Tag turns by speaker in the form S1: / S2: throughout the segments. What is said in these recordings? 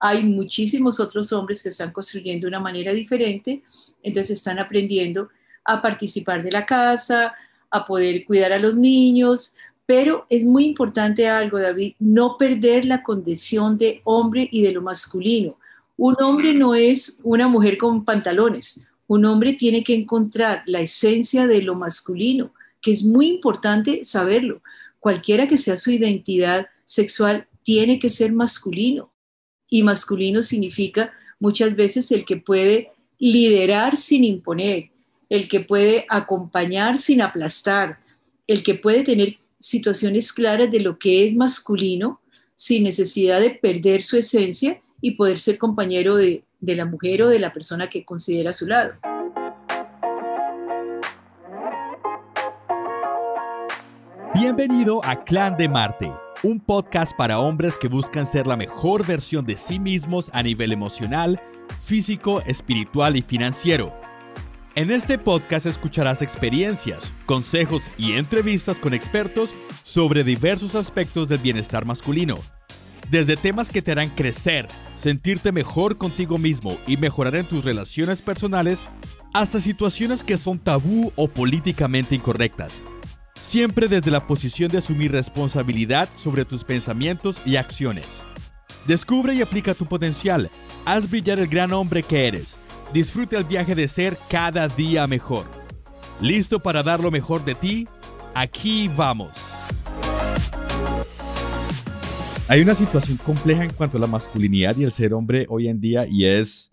S1: hay muchísimos otros hombres que están construyendo de una manera diferente, entonces están aprendiendo a participar de la casa, a poder cuidar a los niños, pero es muy importante algo, David, no perder la condición de hombre y de lo masculino. Un hombre no es una mujer con pantalones, un hombre tiene que encontrar la esencia de lo masculino, que es muy importante saberlo. Cualquiera que sea su identidad sexual, tiene que ser masculino. Y masculino significa muchas veces el que puede liderar sin imponer, el que puede acompañar sin aplastar, el que puede tener situaciones claras de lo que es masculino sin necesidad de perder su esencia y poder ser compañero de, la mujer o de la persona que considera a su lado.
S2: Bienvenido a Clan de Marte, un podcast para hombres que buscan ser la mejor versión de sí mismos a nivel emocional, físico, espiritual y financiero. En este podcast escucharás experiencias, consejos y entrevistas con expertos sobre diversos aspectos del bienestar masculino. Desde temas que te harán crecer, sentirte mejor contigo mismo y mejorar en tus relaciones personales, hasta situaciones que son tabú o políticamente incorrectas siempre desde la posición de asumir responsabilidad sobre tus pensamientos y acciones. Descubre y aplica tu potencial, haz brillar el gran hombre que eres, disfruta el viaje de ser cada día mejor. ¿Listo para dar lo mejor de ti? Aquí vamos. Hay una situación compleja en cuanto a la masculinidad y el ser hombre hoy en día y es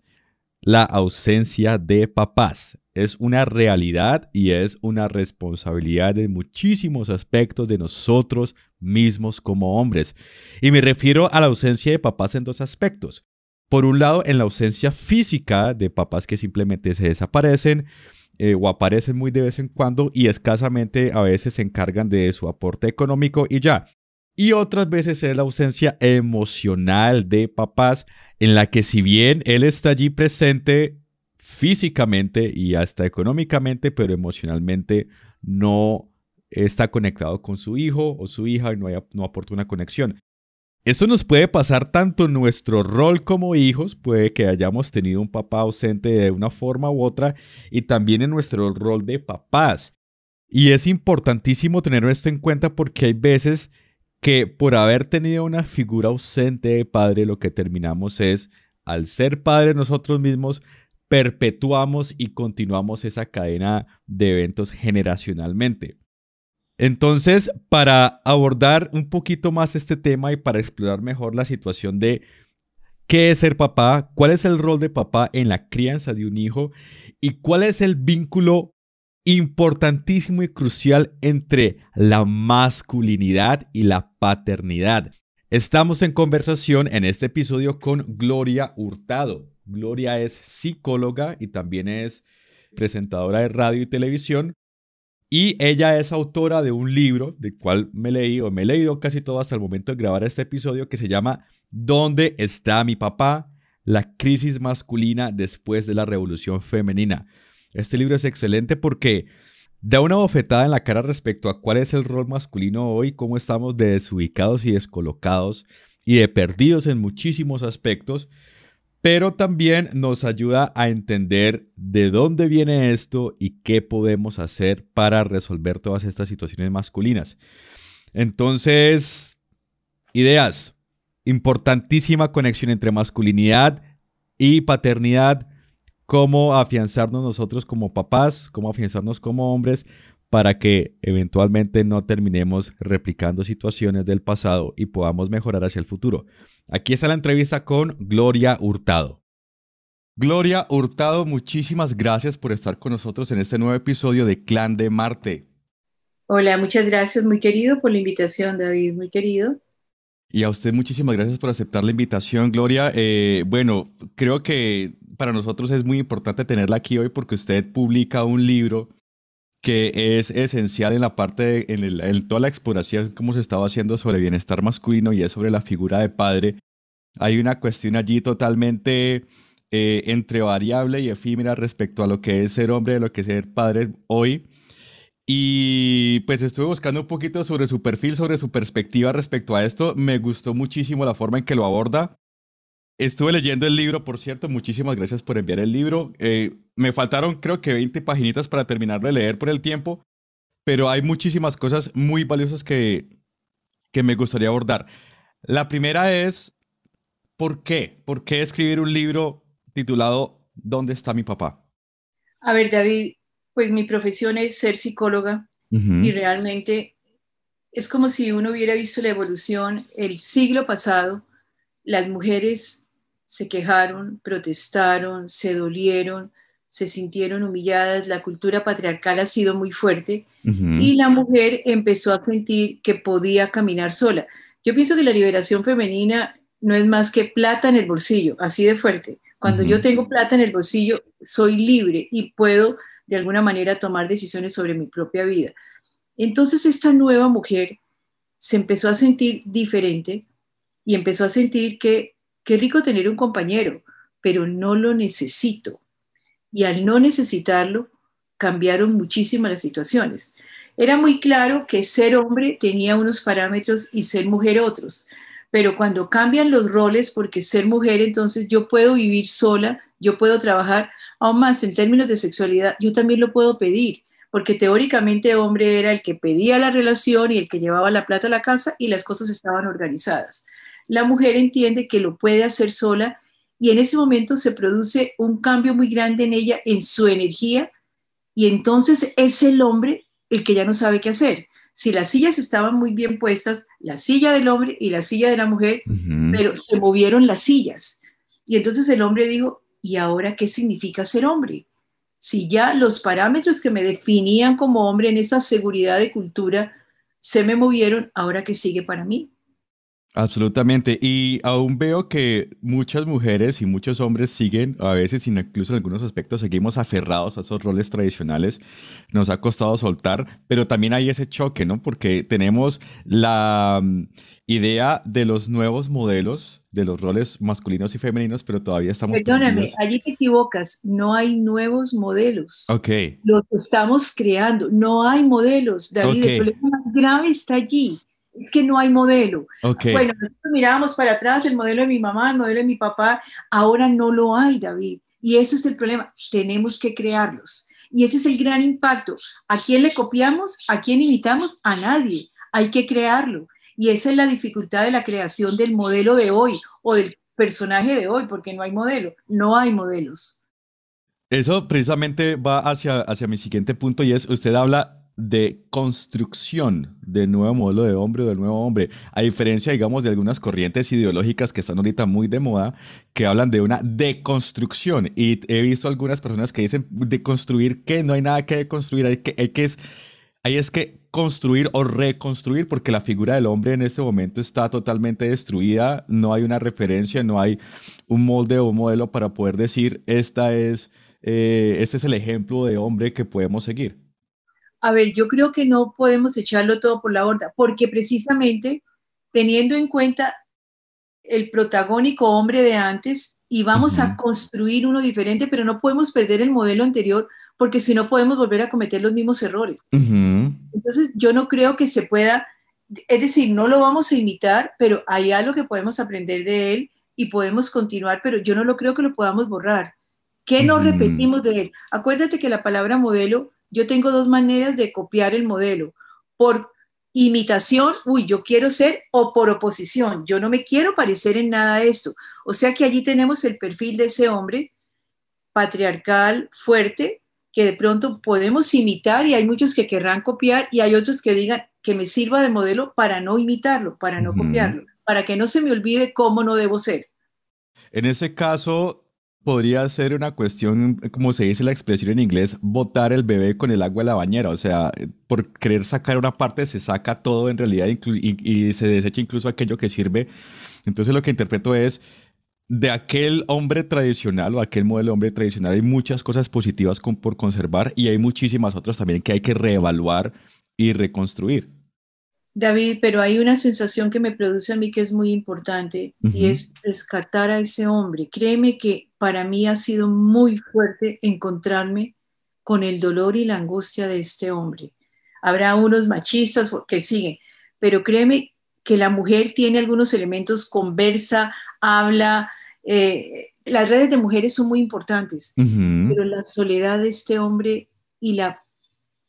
S2: la ausencia de papás es una realidad y es una responsabilidad en muchísimos aspectos de nosotros mismos como hombres. Y me refiero a la ausencia de papás en dos aspectos. Por un lado, en la ausencia física de papás que simplemente se desaparecen eh, o aparecen muy de vez en cuando y escasamente a veces se encargan de su aporte económico y ya. Y otras veces es la ausencia emocional de papás en la que si bien él está allí presente, físicamente y hasta económicamente, pero emocionalmente no está conectado con su hijo o su hija y no, hay, no aporta una conexión. Esto nos puede pasar tanto en nuestro rol como hijos, puede que hayamos tenido un papá ausente de una forma u otra, y también en nuestro rol de papás. Y es importantísimo tener esto en cuenta porque hay veces que por haber tenido una figura ausente de padre, lo que terminamos es, al ser padre nosotros mismos, perpetuamos y continuamos esa cadena de eventos generacionalmente. Entonces, para abordar un poquito más este tema y para explorar mejor la situación de qué es ser papá, cuál es el rol de papá en la crianza de un hijo y cuál es el vínculo importantísimo y crucial entre la masculinidad y la paternidad. Estamos en conversación en este episodio con Gloria Hurtado. Gloria es psicóloga y también es presentadora de radio y televisión. Y ella es autora de un libro, del cual me leí o me he leído casi todo hasta el momento de grabar este episodio, que se llama ¿Dónde está mi papá? La crisis masculina después de la revolución femenina. Este libro es excelente porque da una bofetada en la cara respecto a cuál es el rol masculino hoy, cómo estamos desubicados y descolocados y de perdidos en muchísimos aspectos pero también nos ayuda a entender de dónde viene esto y qué podemos hacer para resolver todas estas situaciones masculinas. Entonces, ideas. Importantísima conexión entre masculinidad y paternidad. Cómo afianzarnos nosotros como papás, cómo afianzarnos como hombres para que eventualmente no terminemos replicando situaciones del pasado y podamos mejorar hacia el futuro. Aquí está la entrevista con Gloria Hurtado. Gloria Hurtado, muchísimas gracias por estar con nosotros en este nuevo episodio de Clan de Marte.
S1: Hola, muchas gracias, muy querido, por la invitación, David, muy querido.
S2: Y a usted muchísimas gracias por aceptar la invitación, Gloria. Eh, bueno, creo que para nosotros es muy importante tenerla aquí hoy porque usted publica un libro que es esencial en la parte, en, toda la exploración como se estaba haciendo sobre bienestar masculino y es sobre la figura de padre. Hay una cuestión allí totalmente eh, entre variable y efímera respecto a lo que es ser hombre, y lo que es ser padre hoy. Y pues estuve buscando un poquito sobre su perfil, sobre su perspectiva respecto a esto. Me gustó muchísimo la forma en que lo aborda. Estuve leyendo el libro, por cierto, muchísimas gracias por enviar el libro. Eh, me faltaron creo que 20 paginitas para terminarlo de leer por el tiempo, pero hay muchísimas cosas muy valiosas que, que me gustaría abordar. La primera es, ¿por qué? ¿Por qué escribir un libro titulado ¿Dónde está mi papá?
S1: A ver, David, pues mi profesión es ser psicóloga y realmente es como si uno hubiera visto la evolución el siglo pasado. Las mujeres se quejaron, protestaron, se dolieron, se sintieron humilladas, la cultura patriarcal ha sido muy fuerte y la mujer empezó a sentir que podía caminar sola. Yo pienso que la liberación femenina no es más que plata en el bolsillo, así de fuerte. Cuando yo tengo plata en el bolsillo, soy libre y puedo de alguna manera tomar decisiones sobre mi propia vida. Entonces esta nueva mujer se empezó a sentir diferente y empezó a sentir que qué rico tener un compañero, pero no lo necesito. Y al no necesitarlo, cambiaron muchísimas las situaciones. Era muy claro que ser hombre tenía unos parámetros y ser mujer otros, pero cuando cambian los roles, porque ser mujer, entonces yo puedo vivir sola, yo puedo trabajar, aún más en términos de sexualidad, yo también lo puedo pedir, porque teóricamente hombre era el que pedía la relación y el que llevaba la plata a la casa y las cosas estaban organizadas. La mujer entiende que lo puede hacer sola y en ese momento se produce un cambio muy grande en ella, en su energía, y entonces es el hombre el que ya no sabe qué hacer. Si las sillas estaban muy bien puestas, la silla del hombre y la silla de la mujer, pero se movieron las sillas. Y entonces el hombre dijo, ¿y ahora qué significa ser hombre? Si ya los parámetros que me definían como hombre en esa seguridad de cultura se me movieron, ¿ahora qué sigue para mí?
S2: Absolutamente. Y aún veo que muchas mujeres y muchos hombres siguen, a veces incluso en algunos aspectos, seguimos aferrados a esos roles tradicionales. Nos ha costado soltar, pero también hay ese choque, ¿no? Porque tenemos la mm, idea de los nuevos modelos, de los roles masculinos y femeninos, pero todavía estamos...
S1: Perdóname, allí te equivocas. No hay nuevos modelos.
S2: Ok.
S1: Los estamos creando. No hay modelos, David. El problema más grave está allí es que no hay modelo. Bueno, nosotros mirábamos para atrás el modelo de mi mamá, el modelo de mi papá, ahora no lo hay, David. Y ese es el problema, tenemos que crearlos. Y ese es el gran impacto. ¿A quién le copiamos? ¿A quién imitamos? A nadie. Hay que crearlo. Y esa es la dificultad de la creación del modelo de hoy o del personaje de hoy, porque no hay modelo, no hay modelos.
S2: Eso precisamente va hacia, hacia mi siguiente punto y es, usted habla de construcción del nuevo modelo de hombre o del nuevo hombre, a diferencia, digamos, de algunas corrientes ideológicas que están ahorita muy de moda, que hablan de una deconstrucción. Y he visto algunas personas que dicen deconstruir que no hay nada que deconstruir, hay que, hay que hay es que construir o reconstruir, porque la figura del hombre en este momento está totalmente destruida, no hay una referencia, no hay un molde o un modelo para poder decir, esta es, eh, este es el ejemplo de hombre que podemos seguir
S1: a ver, yo creo que no podemos echarlo todo por la borda, porque precisamente teniendo en cuenta el protagónico hombre de antes y vamos a construir uno diferente, pero no podemos perder el modelo anterior porque si no podemos volver a cometer los mismos errores. Entonces, yo no creo que se pueda, es decir, no lo vamos a imitar, pero hay algo que podemos aprender de él y podemos continuar, pero yo no lo creo que lo podamos borrar. ¿Qué no repetimos de él? Acuérdate que la palabra modelo yo tengo dos maneras de copiar el modelo. Por imitación, uy, yo quiero ser, o por oposición, yo no me quiero parecer en nada a esto. O sea que allí tenemos el perfil de ese hombre patriarcal, fuerte, que de pronto podemos imitar y hay muchos que querrán copiar y hay otros que digan que me sirva de modelo para no imitarlo, para no copiarlo, para que no se me olvide cómo no debo ser.
S2: En ese caso, podría ser una cuestión, como se dice la expresión en inglés, botar el bebé con el agua de la bañera. O sea, por querer sacar una parte se saca todo en realidad y, se desecha incluso aquello que sirve. Entonces lo que interpreto es, de aquel hombre tradicional o aquel modelo de hombre tradicional hay muchas cosas positivas por conservar y hay muchísimas otras también que hay que reevaluar y reconstruir.
S1: David, pero hay una sensación que me produce a mí que es muy importante y es rescatar a ese hombre. Créeme que para mí ha sido muy fuerte encontrarme con el dolor y la angustia de este hombre. Habrá unos machistas que siguen, pero créeme que la mujer tiene algunos elementos, conversa, habla, eh, las redes de mujeres son muy importantes, pero la soledad de este hombre y la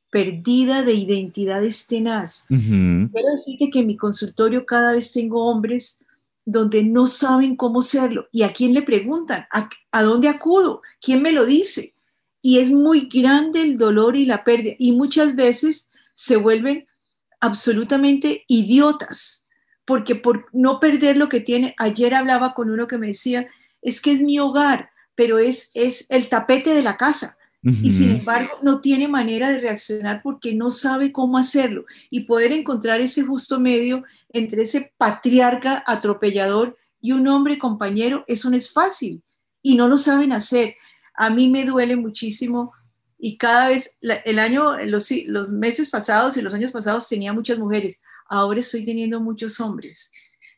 S1: perdida de identidad es tenaz. Quiero decirte que en mi consultorio cada vez tengo hombres donde no saben cómo serlo y a quién le preguntan, a, dónde acudo, quién me lo dice. Y es muy grande el dolor y la pérdida y muchas veces se vuelven absolutamente idiotas porque por no perder lo que tiene, ayer hablaba con uno que me decía, es que es mi hogar, pero es, es el tapete de la casa. Y sin embargo, no tiene manera de reaccionar porque no sabe cómo hacerlo. Y poder encontrar ese justo medio entre ese patriarca atropellador y un hombre compañero, eso no es fácil. Y no lo saben hacer. A mí me duele muchísimo y cada vez, el año, los, los meses pasados y los años pasados tenía muchas mujeres. Ahora estoy teniendo muchos hombres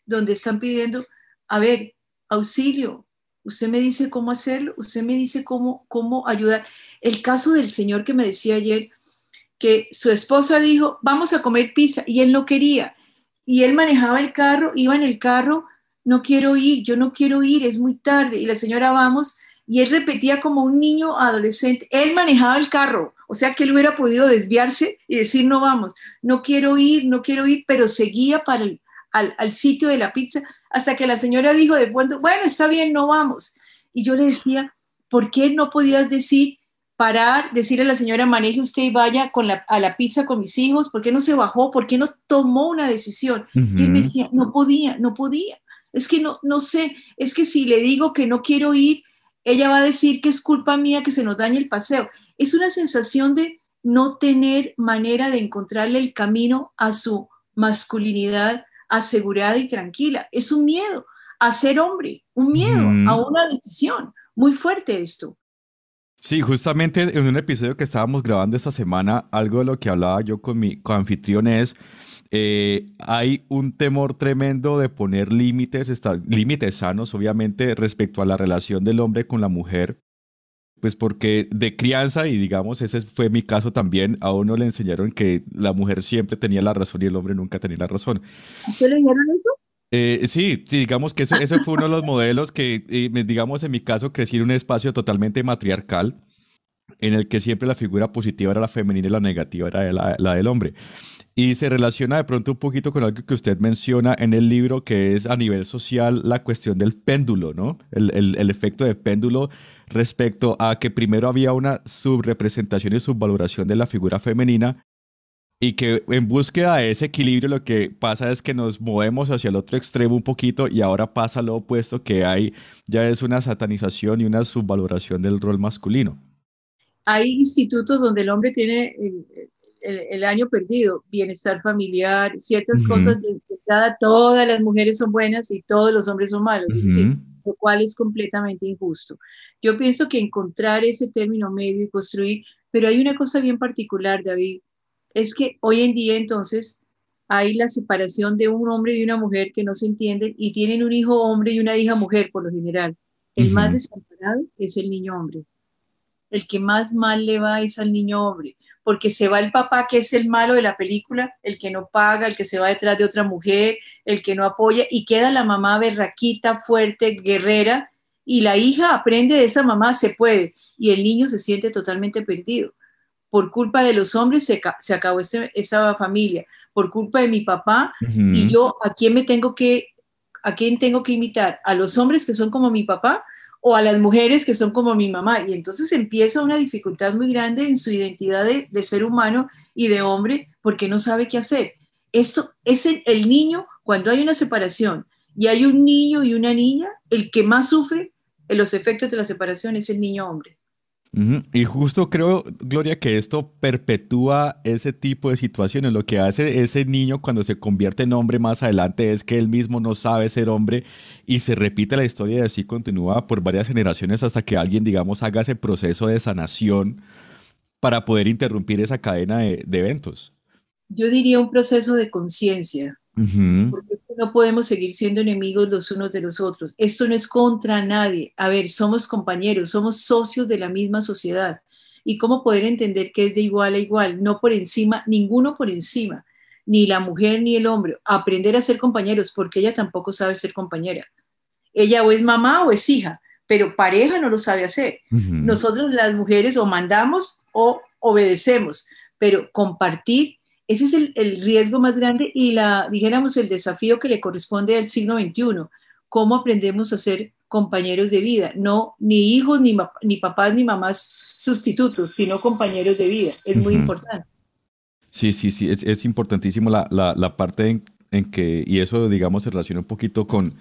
S1: donde están pidiendo, a ver, auxilio, usted me dice cómo hacerlo, usted me dice cómo, cómo ayudar. El caso del señor que me decía ayer que su esposa dijo, vamos a comer pizza, y él no quería. Y él manejaba el carro, iba en el carro, no quiero ir, yo no quiero ir, es muy tarde. Y la señora, vamos, y él repetía como un niño adolescente, él manejaba el carro, o sea que él hubiera podido desviarse y decir, no vamos, no quiero ir, no quiero ir, pero seguía al, sitio de la pizza, hasta que la señora dijo de bueno, bueno, está bien, no vamos. Y yo le decía, ¿por qué no podías decir, parar, decirle a la señora, maneje usted y vaya con la, a la pizza con mis hijos? ¿Por qué no se bajó? ¿Por qué no tomó una decisión? Y él me decía, no podía, no podía. Es que no, no sé, es que si le digo que no quiero ir, ella va a decir que es culpa mía que se nos dañe el paseo. Es una sensación de no tener manera de encontrarle el camino a su masculinidad, asegurada y tranquila. Es un miedo a ser hombre, un miedo a una decisión. Muy fuerte esto.
S2: Sí, justamente en un episodio que estábamos grabando esta semana, algo de lo que hablaba yo con mi coanfitrión es, eh, hay un temor tremendo de poner límites, límites sanos, obviamente, respecto a la relación del hombre con la mujer, pues porque de crianza, y digamos, ese fue mi caso también, a uno le enseñaron que la mujer siempre tenía la razón y el hombre nunca tenía la razón.
S1: ¿Se le enseñaron eso?
S2: Eh, sí, sí, digamos que ese, fue uno de los modelos que, eh, digamos, en mi caso, crecí en un espacio totalmente matriarcal, en el que siempre la figura positiva era la femenina y la negativa era la, del hombre. Y se relaciona de pronto un poquito con algo que usted menciona en el libro, que es a nivel social la cuestión del péndulo, ¿no? El, el efecto de péndulo respecto a que primero había una subrepresentación y subvaloración de la figura femenina y que en búsqueda de ese equilibrio lo que pasa es que nos movemos hacia el otro extremo un poquito y ahora pasa lo opuesto que hay ya es una satanización y una subvaloración del rol masculino.
S1: Hay institutos donde el hombre tiene el, año perdido, bienestar familiar, ciertas cosas de, cada, todas las mujeres son buenas y todos los hombres son malos, lo cual es completamente injusto. Yo pienso que encontrar ese término medio y construir, pero hay una cosa bien particular, David, es que hoy en día entonces hay la separación de un hombre y de una mujer que no se entienden y tienen un hijo hombre y una hija mujer por lo general. El más desamparado es el niño hombre. El que más mal le va es al niño hombre, porque se va el papá que es el malo de la película, el que no paga, el que se va detrás de otra mujer, el que no apoya y queda la mamá berraquita, fuerte, guerrera y la hija aprende de esa mamá, se puede, y el niño se siente totalmente perdido. Por culpa de los hombres se, acabó este, esta familia, por culpa de mi papá, y yo, ¿a quién me tengo que, a quién tengo que imitar? ¿A los hombres que son como mi papá o a las mujeres que son como mi mamá? Y entonces empieza una dificultad muy grande en su identidad de, ser humano y de hombre porque no sabe qué hacer. Esto es el niño, cuando hay una separación y hay un niño y una niña, el que más sufre en los efectos de la separación es el niño hombre.
S2: Y justo creo, Gloria, que esto perpetúa ese tipo de situaciones. Lo que hace ese niño cuando se convierte en hombre más adelante es que él mismo no sabe ser hombre y se repite la historia y así continúa por varias generaciones hasta que alguien, digamos, haga ese proceso de sanación para poder interrumpir esa cadena de, eventos.
S1: Yo diría un proceso de conciencia, porque no podemos seguir siendo enemigos los unos de los otros. Esto no es contra nadie. A ver, somos compañeros, somos socios de la misma sociedad. ¿Y cómo poder entender que es de igual a igual? No por encima, ninguno por encima, ni la mujer ni el hombre. Aprender a ser compañeros, porque ella tampoco sabe ser compañera. ella o es mamá o es hija, pero pareja no lo sabe hacer. Nosotros las mujeres o mandamos o obedecemos, pero compartir, ese es el, el, riesgo más grande y la, dijéramos, el desafío que le corresponde al siglo XXI, cómo aprendemos a ser compañeros de vida, no ni hijos, ni, ni papás, ni mamás sustitutos, sino compañeros de vida. Es muy importante.
S2: Sí, sí, sí, es, es importantísimo la, la, la parte en, en, que, y eso, digamos, se relaciona un poquito con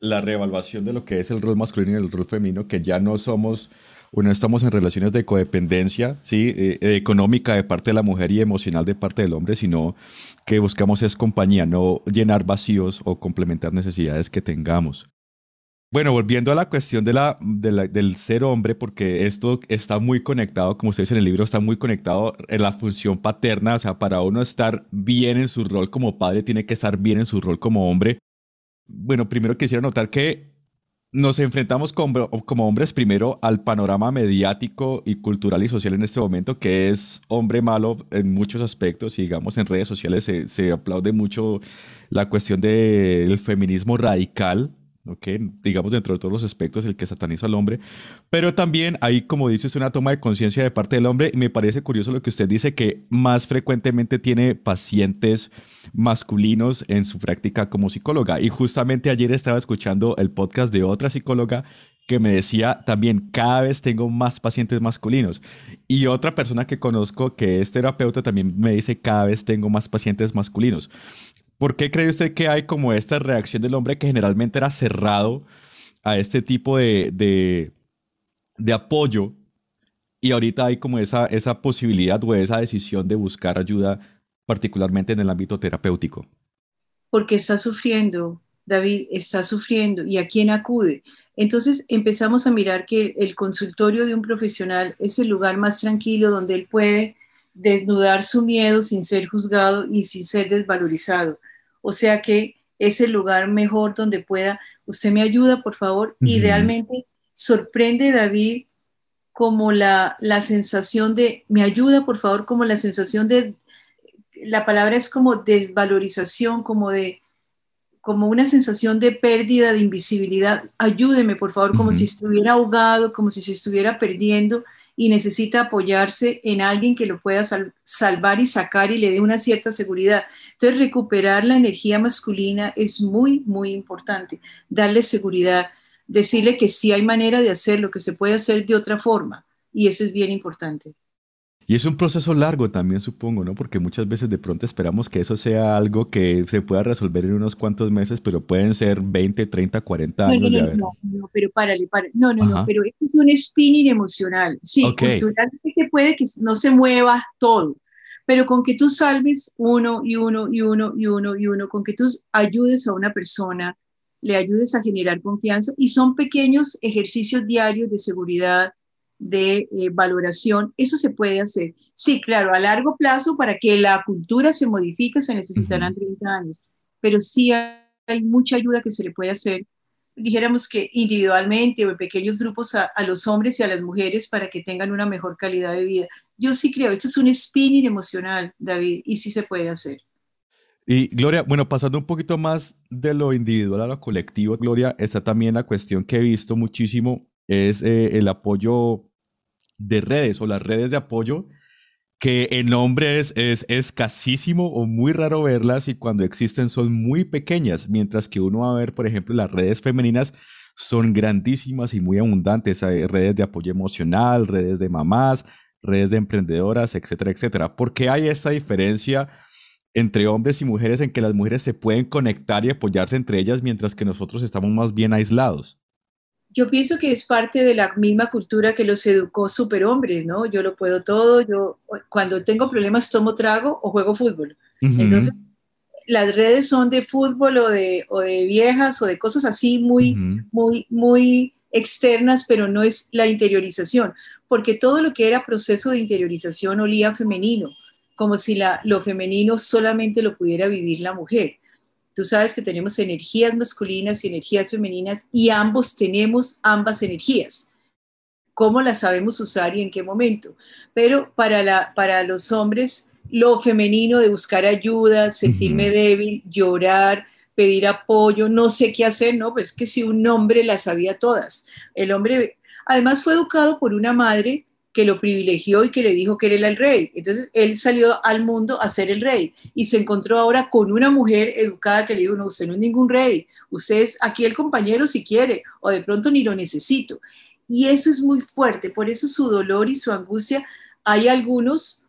S2: la reevaluación de lo que es el rol masculino y el rol femenino, que ya no somos, bueno, estamos en relaciones de codependencia, ¿sí? Eh, económica de parte de la mujer y emocional de parte del hombre, sino que buscamos es compañía, no llenar vacíos o complementar necesidades que tengamos. Bueno, volviendo a la cuestión de la, del ser hombre, porque esto está muy conectado, como ustedes en el libro, está muy conectado en la función paterna, o sea, para uno estar bien en su rol como padre, tiene que estar bien en su rol como hombre. Bueno, primero quisiera notar que nos enfrentamos como, hombres primero al panorama mediático y cultural y social en este momento, que es hombre malo en muchos aspectos, y digamos en redes sociales se aplaude mucho la cuestión del feminismo radical, digamos dentro de todos los aspectos el que sataniza al hombre, pero también hay, como dices, una toma de conciencia de parte del hombre y me parece curioso lo que usted dice que más frecuentemente tiene pacientes masculinos en su práctica como psicóloga y justamente ayer estaba escuchando el podcast de otra psicóloga que me decía también cada vez tengo más pacientes masculinos y otra persona que conozco que es terapeuta también me dice cada vez tengo más pacientes masculinos. ¿Por qué cree usted que hay como esta reacción del hombre que generalmente era cerrado a este tipo de, de, apoyo y ahorita hay como esa, esa posibilidad o esa decisión de buscar ayuda, particularmente en el ámbito terapéutico?
S1: Porque está sufriendo, David, está sufriendo. ¿Y a quién acude? Entonces empezamos a mirar que el consultorio de un profesional es el lugar más tranquilo donde él puede desnudar su miedo sin ser juzgado y sin ser desvalorizado. O sea que es el lugar mejor donde pueda, usted me ayuda, por favor, y realmente sorprende David como la, la sensación de, me ayuda, por favor, como la sensación de, la palabra es como desvalorización, como de, como una sensación de pérdida, de invisibilidad. Ayúdeme, por favor, como si estuviera ahogado, como si se estuviera perdiendo y necesita apoyarse en alguien que lo pueda salvar y sacar y le dé una cierta seguridad. Entonces, recuperar la energía masculina es muy, muy importante. Darle seguridad, decirle que sí hay manera de hacerlo, que se puede hacer de otra forma. Y eso es bien importante.
S2: Y es un proceso largo también, supongo, ¿no? Porque muchas veces de pronto esperamos que eso sea algo que se pueda resolver en unos cuantos meses, pero pueden ser 20, 30, 40 años
S1: no, no, No, no, pero párale, párale. No, no, no, pero esto es un spinning emocional. Sí, culturalmente puede que no se mueva todo, pero con que tú salves uno y uno y uno y uno y uno, con que tú ayudes a una persona, le ayudes a generar confianza y son pequeños ejercicios diarios de seguridad, de eh, valoración, eso se puede hacer. Sí, claro, a largo plazo, para que la cultura se modifique, se necesitarán 30 años, pero sí hay mucha ayuda que se le puede hacer, dijéramos que individualmente o en pequeños grupos a, los hombres y a las mujeres para que tengan una mejor calidad de vida. Yo sí creo, esto es un spinning emocional, David, y sí se puede hacer.
S2: Y Gloria, bueno, pasando un poquito más de lo individual a lo colectivo, Gloria, está también la cuestión que he visto muchísimo es eh, el apoyo de redes o las redes de apoyo, que en hombres es, escasísimo o muy raro verlas y cuando existen son muy pequeñas, mientras que uno va a ver, por ejemplo, las redes femeninas son grandísimas y muy abundantes. Hay redes de apoyo emocional, redes de mamás, redes de emprendedoras, etcétera, etcétera. ¿Por qué hay esta diferencia entre hombres y mujeres en que las mujeres se pueden conectar y apoyarse entre ellas mientras que nosotros estamos más bien aislados?
S1: Yo pienso que es parte de la misma cultura que los educó superhombres, ¿no? Yo lo puedo todo, yo cuando tengo problemas tomo trago o juego fútbol. Entonces, las redes son de fútbol o de, o de viejas o de cosas así muy, muy, muy externas, pero no es la interiorización, porque todo lo que era proceso de interiorización olía femenino, como si la, lo femenino solamente lo pudiera vivir la mujer. Tú sabes que tenemos energías masculinas y energías femeninas y ambos tenemos ambas energías. ¿Cómo las sabemos usar y en qué momento? Pero para, la, para los hombres, lo femenino de buscar ayuda, sentirme débil, llorar, pedir apoyo, no sé qué hacer, no, pues que si un hombre las sabía todas. El hombre, además fue educado por una madre que lo privilegió y que le dijo que él era el rey. Entonces él salió al mundo a ser el rey y se encontró ahora con una mujer educada que le dijo, no, usted no es ningún rey, usted es aquí el compañero si quiere, o de pronto ni lo necesito. Y eso es muy fuerte, por eso su dolor y su angustia, hay algunos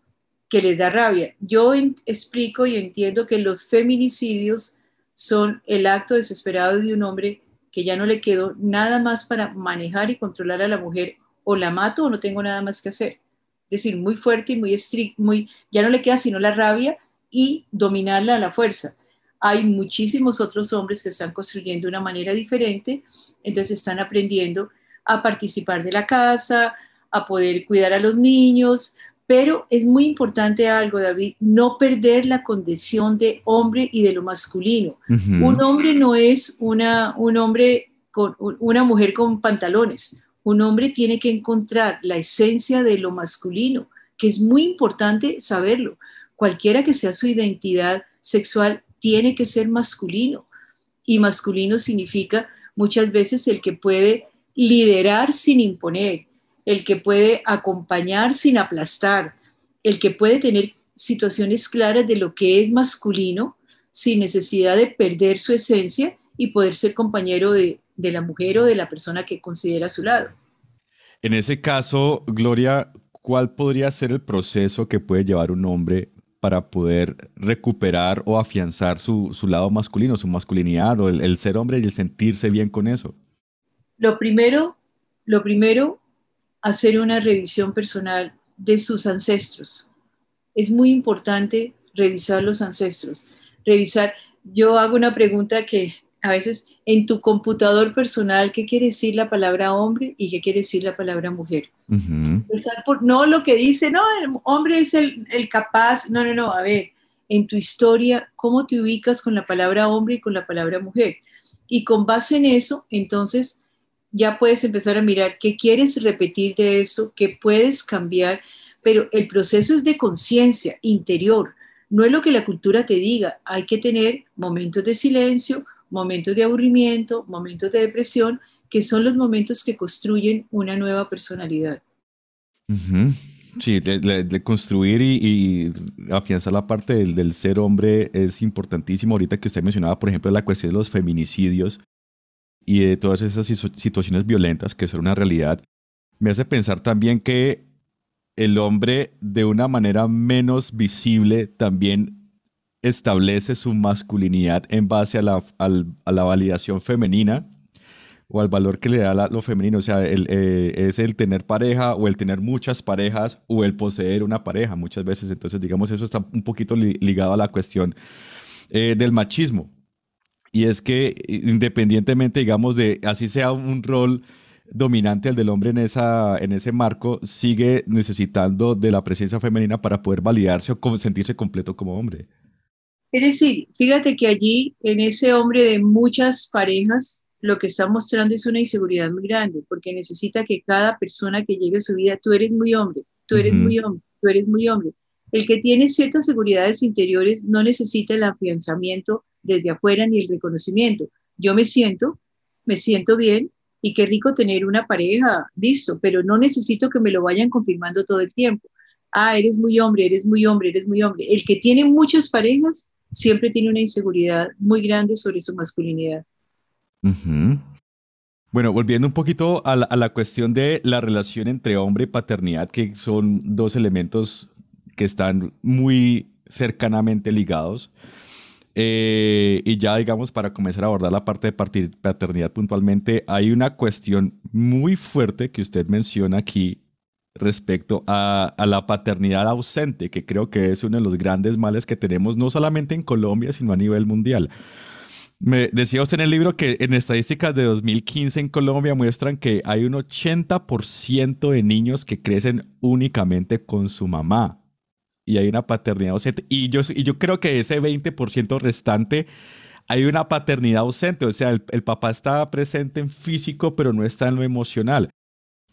S1: que les da rabia. Yo explico y entiendo que los feminicidios son el acto desesperado de un hombre que ya no le quedó nada más para manejar y controlar a la mujer o la mato o no tengo nada más que hacer. Es decir, muy fuerte y muy estricto, muy, ya no le queda sino la rabia y dominarla a la fuerza. Hay muchísimos otros hombres que están construyendo de una manera diferente, entonces están aprendiendo a participar de la casa, a poder cuidar a los niños, pero es muy importante algo, David, no perder la condición de hombre y de lo masculino. Un hombre no es una, un hombre con una mujer con pantalones. Un hombre tiene que encontrar la esencia de lo masculino, que es muy importante saberlo. Cualquiera que sea su identidad sexual, tiene que ser masculino. Y masculino significa muchas veces el que puede liderar sin imponer, el que puede acompañar sin aplastar, el que puede tener situaciones claras de lo que es masculino sin necesidad de perder su esencia y poder ser compañero de, de la mujer o de la persona que considera a su lado.
S2: En ese caso, Gloria, ¿cuál podría ser el proceso que puede llevar un hombre para poder recuperar o afianzar su, lado masculino, su masculinidad o el, ser hombre y el sentirse bien con eso?
S1: Lo primero, lo primero, hacer una revisión personal de sus ancestros. Es muy importante revisar los ancestros. Revisar, yo hago una pregunta que a veces en tu computador personal qué quiere decir la palabra hombre y qué quiere decir la palabra mujer. por, no lo que dice, no, el hombre es el, el, capaz, no, no, no, a ver, en tu historia, ¿cómo te ubicas con la palabra hombre y con la palabra mujer? Y con base en eso, entonces ya puedes empezar a mirar qué quieres repetir de esto, qué puedes cambiar, pero el proceso es de conciencia interior, no es lo que la cultura te diga, hay que tener momentos de silencio, momentos de aburrimiento, momentos de depresión, que son los momentos que construyen una nueva personalidad.
S2: Sí, de, construir y, afianzar la parte del, ser hombre es importantísimo. Ahorita que usted mencionaba, por ejemplo, la cuestión de los feminicidios y de todas esas situaciones violentas que son una realidad, me hace pensar también que el hombre de una manera menos visible también establece su masculinidad en base a la, validación femenina o al valor que le da lo femenino. O sea, eh, es el tener pareja o el tener muchas parejas o el poseer una pareja muchas veces. Entonces, digamos, eso está un poquito ligado a la cuestión eh, del machismo. Y es que independientemente, digamos, de así sea un rol dominante el del hombre en, esa, en ese marco, sigue necesitando de la presencia femenina para poder validarse o sentirse completo como hombre.
S1: Es decir, fíjate que allí, en ese hombre de muchas parejas, lo que está mostrando es una inseguridad muy grande, porque necesita que cada persona que llegue a su vida, tú eres muy hombre, tú eres muy hombre, tú eres muy hombre. El que tiene ciertas seguridades interiores no necesita el afianzamiento desde afuera ni el reconocimiento. Yo me siento, me siento bien y qué rico tener una pareja, listo, pero no necesito que me lo vayan confirmando todo el tiempo. Ah, eres muy hombre, eres muy hombre, eres muy hombre. El que tiene muchas parejas siempre tiene una inseguridad muy grande sobre su masculinidad.
S2: Bueno, volviendo un poquito a la, cuestión de la relación entre hombre y paternidad, que son dos elementos que están muy cercanamente ligados. Eh, y ya, digamos, para comenzar a abordar la parte de paternidad puntualmente, hay una cuestión muy fuerte que usted menciona aquí respecto a, la paternidad ausente, que creo que es uno de los grandes males que tenemos no solamente en Colombia, sino a nivel mundial. Me decía usted en el libro que en estadísticas de 2015 en Colombia muestran que hay un 80% de niños que crecen únicamente con su mamá y hay una paternidad ausente. Y yo, y yo creo que ese 20% restante hay una paternidad ausente, o sea, el, el, papá está presente en físico, pero no está en lo emocional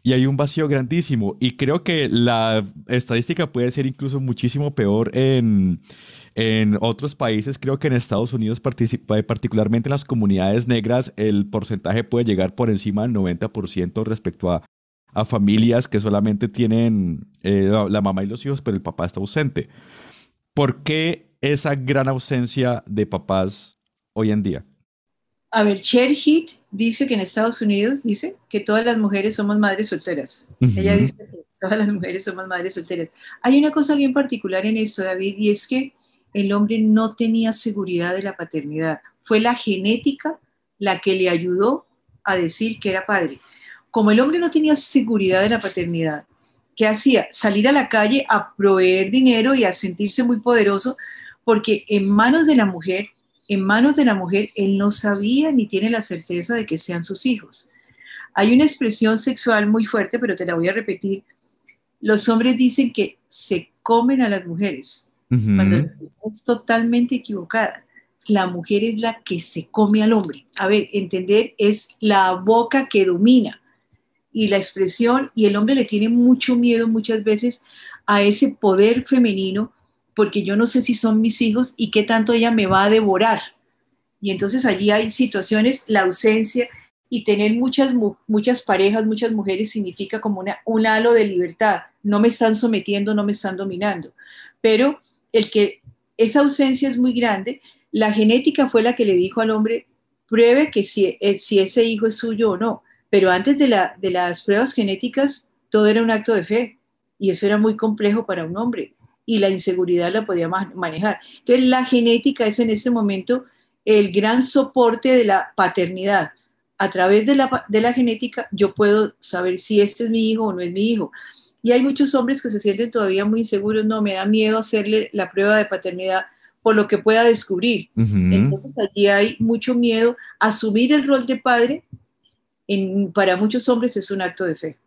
S2: y hay un vacío grandísimo. Y creo que la estadística puede ser incluso muchísimo peor en, En otros países, creo que en Estados Unidos, particularmente en las comunidades negras, el porcentaje puede llegar por encima del 90% respecto a, a, familias que solamente tienen eh, la, mamá y los hijos, pero el papá está ausente. ¿Por qué esa gran ausencia de papás hoy en día?
S1: A ver, Cherhit dice que en Estados Unidos dice que todas las mujeres somos madres solteras. Ella dice que todas las mujeres somos madres solteras. Hay una cosa bien particular en esto, David, y es que el hombre no tenía seguridad de la paternidad. Fue la genética la que le ayudó a decir que era padre. Como el hombre no tenía seguridad de la paternidad, ¿qué hacía? Salir a la calle a proveer dinero y a sentirse muy poderoso, porque en manos de la mujer, en manos de la mujer, él no sabía ni tiene la certeza de que sean sus hijos. Hay una expresión sexual muy fuerte, pero te la voy a repetir. Los hombres dicen que se comen a las mujeres cuando es totalmente equivocada. La mujer es la que se come al hombre. A ver, entender es la boca que domina y la expresión, y el hombre le tiene mucho miedo muchas veces a ese poder femenino, porque yo no sé si son mis hijos y qué tanto ella me va a devorar. Y entonces allí hay situaciones, la ausencia y tener muchas, muchas parejas, muchas mujeres significa como una, un halo de libertad. No me están sometiendo, no me están dominando. Pero el que esa ausencia es muy grande, la genética fue la que le dijo al hombre, pruebe que si, eh, ese hijo es suyo o no. Pero antes de las pruebas genéticas, todo era un acto de fe y eso era muy complejo para un hombre y la inseguridad la podía manejar. Entonces, la genética es en este momento el gran soporte de la paternidad. A través de la, de la genética yo puedo saber si este es mi hijo o no es mi hijo. Y hay muchos hombres que se sienten todavía muy inseguros, no, me da miedo hacerle la prueba de paternidad por lo que pueda descubrir. Entonces allí hay mucho miedo. Asumir el rol de padre en, para muchos hombres es un acto de fe.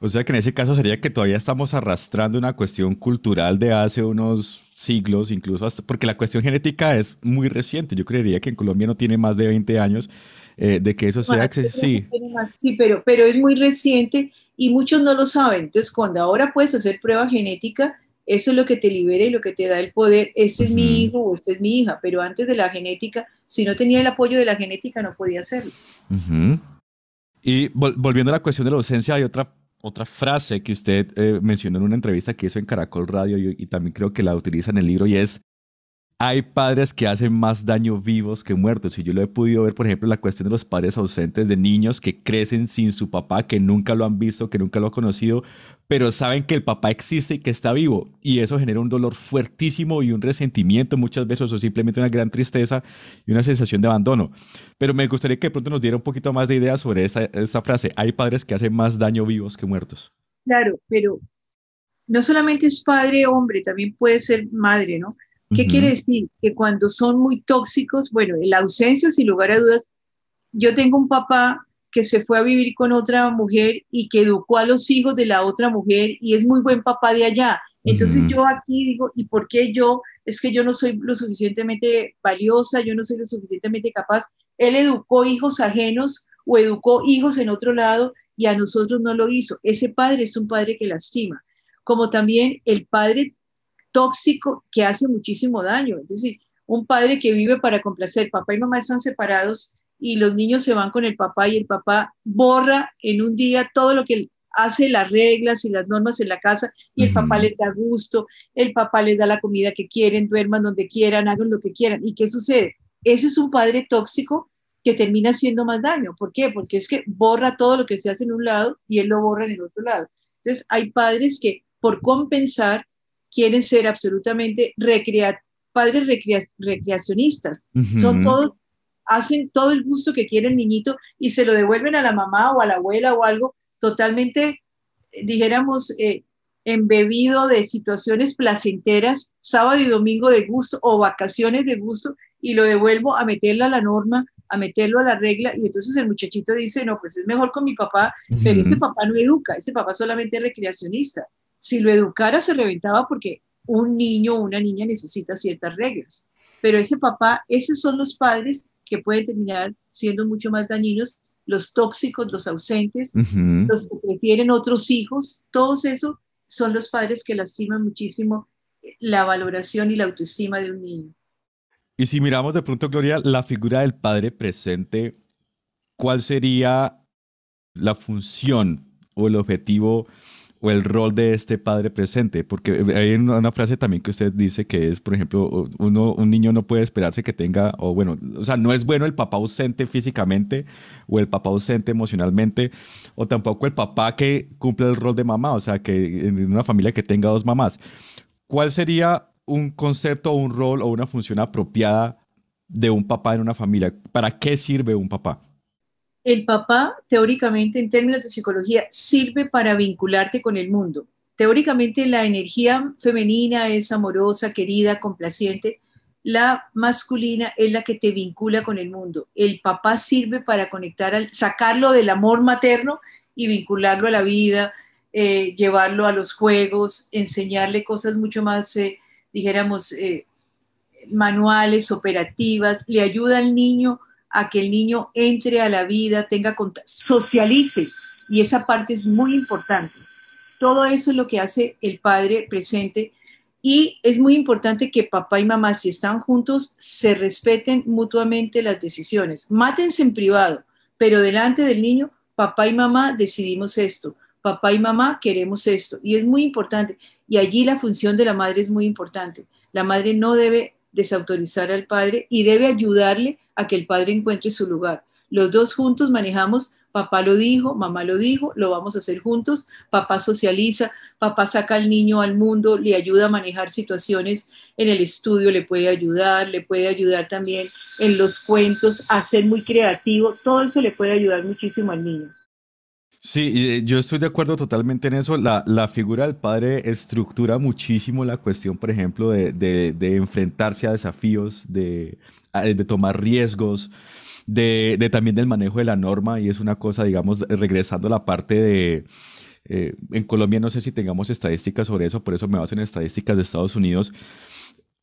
S2: O sea que en ese caso sería que todavía estamos arrastrando una cuestión cultural de hace unos siglos, incluso hasta, porque la cuestión genética es muy reciente. Yo creería que en Colombia no tiene más de 20 años eh, de que eso sea...
S1: Sí, sí pero, pero es muy reciente y muchos no lo saben. Entonces, cuando ahora puedes hacer prueba genética, eso es lo que te libera y lo que te da el poder. Este es mi hijo o esta es mi hija, pero antes de la genética, si no tenía el apoyo de la genética, no podía hacerlo.
S2: Y volviendo a la cuestión de la ausencia, hay otra, otra frase que usted eh, mencionó en una entrevista que hizo en Caracol Radio y también creo que la utiliza en el libro y es hay padres que hacen más daño vivos que muertos. Y yo lo he podido ver, por ejemplo, la cuestión de los padres ausentes de niños que crecen sin su papá, que nunca lo han visto, que nunca lo han conocido, pero saben que el papá existe y que está vivo. Y eso genera un dolor fuertísimo y un resentimiento muchas veces, o simplemente una gran tristeza y una sensación de abandono. Pero me gustaría que de pronto nos diera un poquito más de ideas sobre esta, esta frase. Hay padres que hacen más daño vivos que muertos.
S1: Claro, pero no solamente es padre hombre, también puede ser madre, ¿no? ¿Qué quiere decir? Que cuando son muy tóxicos, bueno, en la ausencia, sin lugar a dudas, yo tengo un papá que se fue a vivir con otra mujer y que educó a los hijos de la otra mujer y es muy buen papá de allá. Entonces yo aquí digo, ¿y por qué yo? Es que yo no soy lo suficientemente valiosa, yo no soy lo suficientemente capaz. Él educó hijos ajenos o educó hijos en otro lado y a nosotros no lo hizo. Ese padre es un padre que lastima. Como también el padre tóxico que hace muchísimo daño. Es decir, un padre que vive para complacer, papá y mamá están separados y los niños se van con el papá y el papá borra en un día todo lo que hace las reglas y las normas en la casa y el papá les da gusto, el papá les da la comida que quieren, duerman donde quieran, hagan lo que quieran. ¿Y qué sucede? Ese es un padre tóxico que termina haciendo más daño. ¿Por qué? Porque es que borra todo lo que se hace en un lado y él lo borra en el otro lado. Entonces, hay padres que por compensar quieren ser absolutamente padres recreacionistas. Son todos, hacen todo el gusto que quiere el niñito y se lo devuelven a la mamá o a la abuela o algo totalmente, dijéramos, eh, embebido de situaciones placenteras, sábado y domingo de gusto o vacaciones de gusto, y lo devuelvo a meterlo a la norma, a meterlo a la regla, y entonces el muchachito dice, no, pues es mejor con mi papá, pero ese papá no educa, ese papá solamente es recreacionista si lo educara se reventaba porque un niño o una niña necesita ciertas reglas. Pero ese papá, esos son los padres que pueden terminar siendo mucho más dañinos, los tóxicos, los ausentes, los que prefieren otros hijos, todos esos son los padres que lastiman muchísimo la valoración y la autoestima de un niño.
S2: Y si miramos de pronto, Gloria, la figura del padre presente, ¿cuál sería la función o el objetivo o el rol de este padre presente, porque hay una frase también que usted dice que es, por ejemplo, uno, un niño no puede esperarse que tenga, o bueno, o sea, no es bueno el papá ausente físicamente o el papá ausente emocionalmente, o tampoco el papá que cumple el rol de mamá, o sea, que en una familia que tenga dos mamás. ¿Cuál sería un concepto, un rol o una función apropiada de un papá en una familia? ¿Para qué sirve un papá?
S1: El papá, teóricamente, en términos de psicología, sirve para vincularte con el mundo. Teóricamente, la energía femenina es amorosa, querida, complaciente. La masculina es la que te vincula con el mundo. El papá sirve para conectar, al, sacarlo del amor materno y vincularlo a la vida, eh, llevarlo a los juegos, enseñarle cosas mucho más, eh, dijéramos, eh, manuales, operativas. Le ayuda al niño a que el niño entre a la vida, tenga socialice, y esa parte es muy importante. Todo eso es lo que hace el padre presente y es muy importante que papá y mamá, si están juntos, se respeten mutuamente las decisiones. Mátense en privado, pero delante del niño, papá y mamá decidimos esto, papá y mamá queremos esto. Y es muy importante. Y allí la función de la madre es muy importante. La madre no debe desautorizar al padre y debe ayudarle a que el padre encuentre su lugar. Los dos juntos manejamos, papá lo dijo, mamá lo dijo, lo vamos a hacer juntos, papá socializa, papá saca al niño al mundo, le ayuda a manejar situaciones en el estudio, le puede ayudar, le puede ayudar también en los cuentos, a ser muy creativo, todo eso le puede ayudar muchísimo al niño.
S2: Sí, eh, yo estoy de acuerdo totalmente en eso. La, figura del padre estructura muchísimo la cuestión, por ejemplo, de, enfrentarse a desafíos, de, de tomar riesgos, de, de, también del manejo de la norma. Y es una cosa, digamos, regresando a la parte de... Eh, en Colombia no sé si tengamos estadísticas sobre eso, por eso me baso en estadísticas de Estados Unidos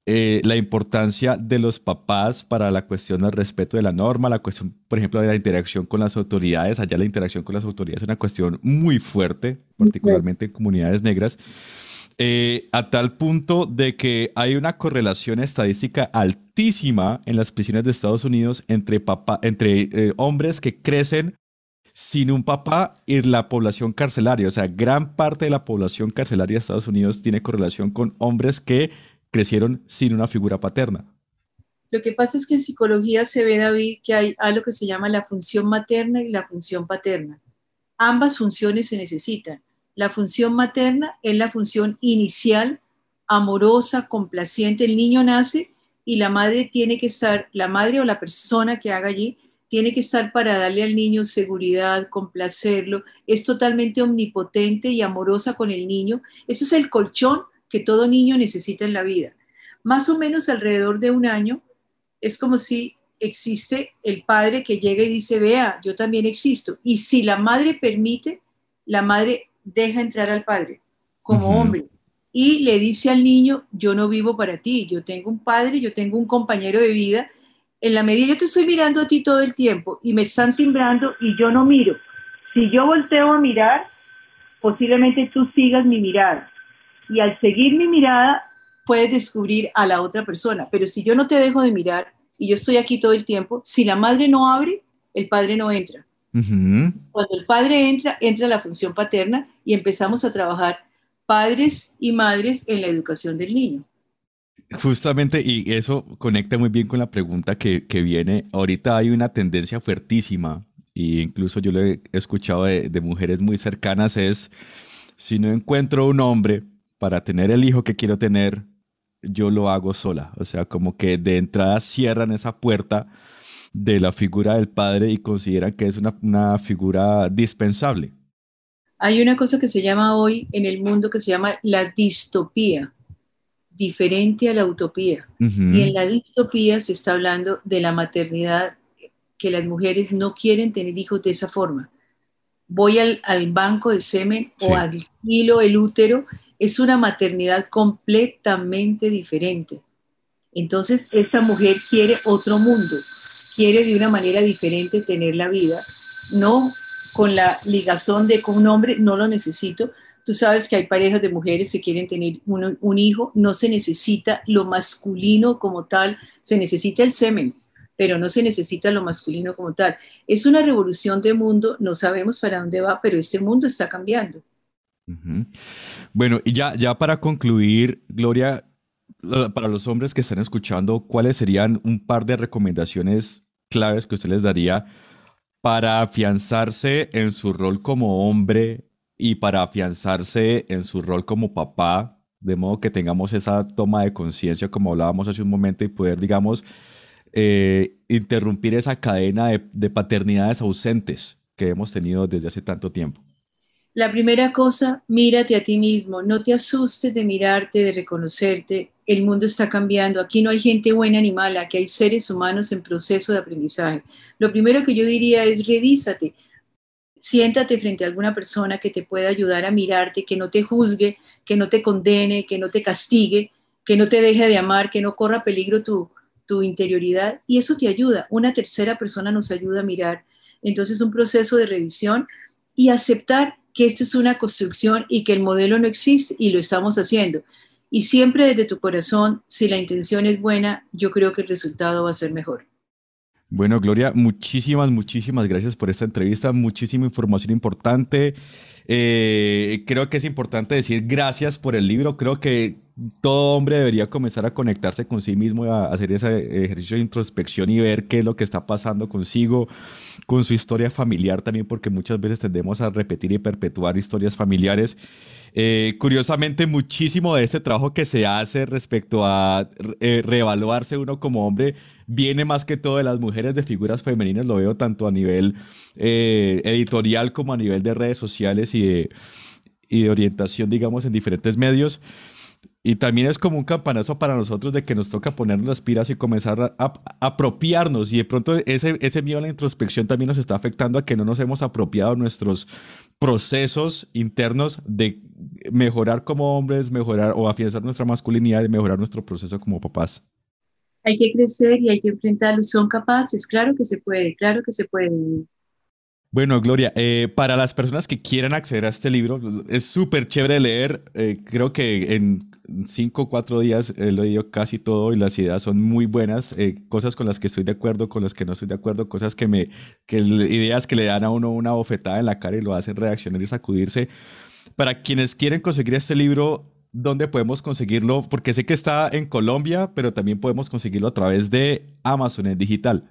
S2: eh, la importancia de los papás para la cuestión del respeto de la norma, la cuestión, por ejemplo, de la interacción con las autoridades. Allá la interacción con las autoridades es una cuestión muy fuerte, particularmente en comunidades negras. Eh, a tal punto de que hay una correlación estadística altísima en las prisiones de Estados Unidos entre, papá, entre eh, hombres que crecen sin un papá y la población carcelaria. O sea, gran parte de la población carcelaria de Estados Unidos tiene correlación con hombres que crecieron sin una figura paterna.
S1: Lo que pasa es que en psicología se ve, David, que hay algo que se llama la función materna y la función paterna. Ambas funciones se necesitan. La función materna es la función inicial, amorosa, complaciente. El niño nace y la madre tiene que estar, la madre o la persona que haga allí, tiene que estar para darle al niño seguridad, complacerlo. Es totalmente omnipotente y amorosa con el niño. Ese es el colchón que todo niño necesita en la vida. Más o menos alrededor de un año es como si existe el padre que llega y dice, vea, yo también existo. Y si la madre permite, la madre deja entrar al padre como hombre y le dice al niño, yo no vivo para ti, yo tengo un padre, yo tengo un compañero de vida. En la medida yo te estoy mirando a ti todo el tiempo y me están timbrando y yo no miro. Si yo volteo a mirar, posiblemente tú sigas mi mirada y al seguir mi mirada puedes descubrir a la otra persona. Pero si yo no te dejo de mirar y yo estoy aquí todo el tiempo, si la madre no abre, el padre no entra. Cuando el padre entra, entra la función paterna y empezamos a trabajar padres y madres en la educación del niño.
S2: Justamente, y eso conecta muy bien con la pregunta que, viene. Ahorita hay una tendencia fuertísima, e incluso yo lo he escuchado de, de mujeres muy cercanas, es, si no encuentro un hombre para tener el hijo que quiero tener, yo lo hago sola. O sea, como que de entrada cierran esa puerta de la figura del padre y consideran que es una, figura dispensable.
S1: Hay una cosa que se llama hoy en el mundo que se llama la distopía, diferente a la utopía. Y en la distopía se está hablando de la maternidad, que las mujeres no quieren tener hijos de esa forma. Voy al, banco de semen o al hilo, el útero es una maternidad completamente diferente. Entonces, esta mujer quiere otro mundo, quiere de una manera diferente tener la vida, no con la ligazón de con un hombre, no lo necesito, Tú sabes que hay parejas de mujeres que quieren tener un, un hijo, no se necesita lo masculino como tal, se necesita el semen, pero no se necesita lo masculino como tal. Es una revolución de mundo, no sabemos para dónde va, pero este mundo está cambiando.
S2: Bueno, y ya, ya para concluir, Gloria, para los hombres que están escuchando, ¿cuáles serían un par de recomendaciones claves que usted les daría para afianzarse en su rol como hombre y para afianzarse en su rol como papá, de modo que tengamos esa toma de conciencia, como hablábamos hace un momento, y poder, digamos, eh, interrumpir esa cadena de, de paternidades ausentes que hemos tenido desde hace tanto tiempo?
S1: La primera cosa, mírate a ti mismo, no te asustes de mirarte, de reconocerte. El mundo está cambiando, aquí no hay gente buena ni mala, aquí hay seres humanos en proceso de aprendizaje. Lo primero que yo diría es revísate, siéntate frente a alguna persona que te pueda ayudar a mirarte, que no te juzgue, que no te condene, que no te castigue, que no te deje de amar, que no corra peligro tu, tu interioridad y eso te ayuda. Una tercera persona nos ayuda a mirar. Entonces un proceso de revisión y aceptar que esto es una construcción y que el modelo no existe y lo estamos haciendo. Y siempre desde tu corazón, si la intención es buena, yo creo que el resultado va a ser mejor.
S2: Bueno, Gloria, muchísimas, muchísimas gracias por esta entrevista, muchísima información importante. Eh, creo que es importante decir gracias por el libro. Creo que todo hombre debería comenzar a conectarse con sí mismo, a hacer ese ejercicio de introspección y ver qué es lo que está pasando consigo, con su historia familiar también, porque muchas veces tendemos a repetir y perpetuar historias familiares. Eh, curiosamente, muchísimo de este trabajo que se hace respecto a eh, reevaluarse uno como hombre viene más que todo de las mujeres de figuras femeninas, lo veo tanto a nivel eh, editorial como a nivel de redes sociales y de, y de orientación, digamos, en diferentes medios. Y también es como un campanazo para nosotros de que nos toca ponernos las pilas y comenzar a, apropiarnos. Y de pronto ese, ese miedo a la introspección también nos está afectando a que no nos hemos apropiado nuestros procesos internos de mejorar como hombres, mejorar o afianzar nuestra masculinidad y mejorar nuestro proceso como papás.
S1: Hay que crecer y hay que enfrentarlos. Son capaces, claro que se puede, claro que se puede.
S2: Bueno, Gloria, eh, para las personas que quieran acceder a este libro, es súper chévere leer. Eh, creo que en cinco o cuatro días he leído casi todo y las ideas son muy buenas. Eh, cosas con las que estoy de acuerdo, con las que no estoy de acuerdo, cosas que me, que ideas que le dan a uno una bofetada en la cara y lo hacen reaccionar y sacudirse. Para quienes quieren conseguir este libro, ¿dónde podemos conseguirlo? Porque sé que está en Colombia, pero también podemos conseguirlo a través de Amazon en digital.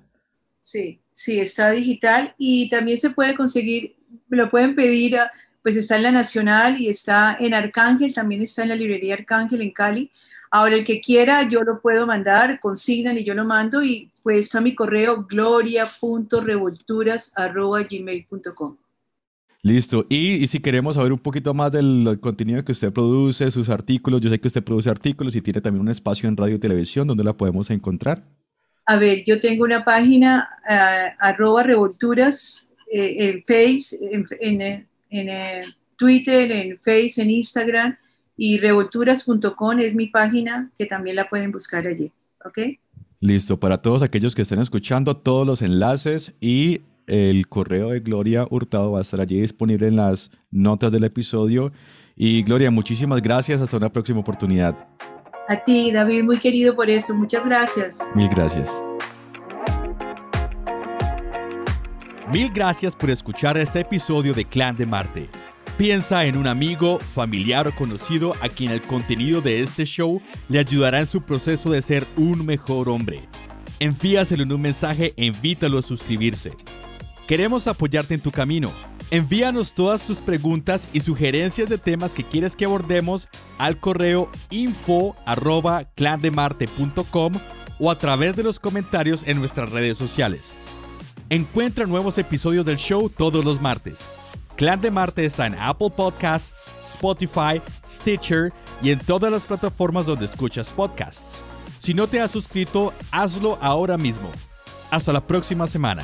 S1: Sí, sí, está digital y también se puede conseguir, lo pueden pedir, pues está en la Nacional y está en Arcángel, también está en la librería Arcángel en Cali. Ahora, el que quiera, yo lo puedo mandar, consignan y yo lo mando y pues está mi correo gloria.revolturas.gmail.com.
S2: Listo. Y, si queremos saber un poquito más del contenido que usted produce, sus artículos, yo sé que usted produce artículos y tiene también un espacio en radio y televisión, ¿dónde la podemos encontrar?
S1: A ver, yo tengo una página, uh, arroba revolturas, eh, en Face, en, en, Twitter, en Face, en Instagram, y revolturas.com es mi página, que también la pueden buscar allí. ¿Ok?
S2: Listo. Para todos aquellos que estén escuchando, todos los enlaces y el correo de Gloria Hurtado va a estar allí disponible en las notas del episodio. Y Gloria, muchísimas gracias. Hasta una próxima oportunidad.
S1: A ti, David, muy querido por eso. Muchas gracias.
S2: Mil gracias.
S3: Mil gracias por escuchar este episodio de Clan de Marte. Piensa en un amigo, familiar o conocido a quien el contenido de este show le ayudará en su proceso de ser un mejor hombre. Envíaselo en un mensaje e invítalo a suscribirse. Queremos apoyarte en tu camino. Envíanos todas tus preguntas y sugerencias de temas que quieres que abordemos al correo info arroba clandemarte.com o a través de los comentarios en nuestras redes sociales. Encuentra nuevos episodios del show todos los martes. Clan de Marte está en Apple Podcasts, Spotify, Stitcher y en todas las plataformas donde escuchas podcasts. Si no te has suscrito, hazlo ahora mismo. Hasta la próxima semana.